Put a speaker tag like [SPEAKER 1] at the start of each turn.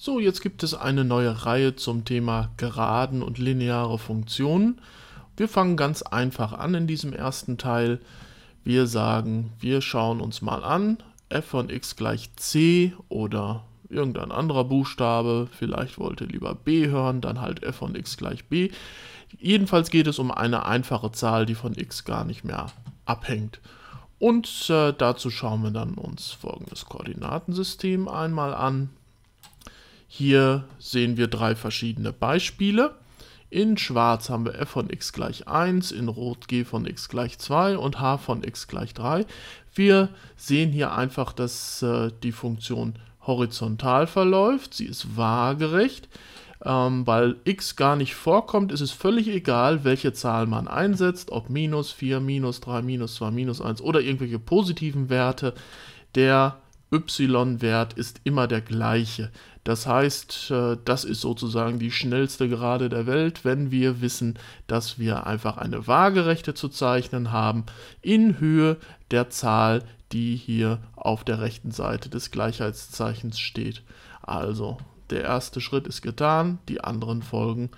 [SPEAKER 1] So, jetzt gibt es eine neue Reihe zum Thema Geraden und lineare Funktionen. Wir fangen ganz einfach an in diesem ersten Teil. Wir sagen, wir schauen uns mal an, f von x gleich c oder irgendein anderer Buchstabe, vielleicht wollt ihr lieber b hören, dann halt f von x gleich b. Jedenfalls geht es um eine einfache Zahl, die von x gar nicht mehr abhängt. Und äh, dazu schauen wir dann uns folgendes Koordinatensystem einmal an. Hier sehen wir drei verschiedene Beispiele. In schwarz haben wir f von x gleich 1, in rot g von x gleich 2 und h von x gleich 3. Wir sehen hier einfach, dass äh, die Funktion horizontal verläuft. Sie ist waagerecht. Ähm, weil x gar nicht vorkommt, ist es völlig egal, welche Zahl man einsetzt, ob minus 4, minus 3, minus 2, minus 1 oder irgendwelche positiven Werte. Der y-Wert ist immer der gleiche. Das heißt, äh, das ist sozusagen die schnellste Gerade der Welt, wenn wir wissen, dass wir einfach eine Waagerechte zu zeichnen haben in Höhe der Zahl, die hier auf der rechten Seite des Gleichheitszeichens steht. Also, der erste Schritt ist getan, die anderen folgen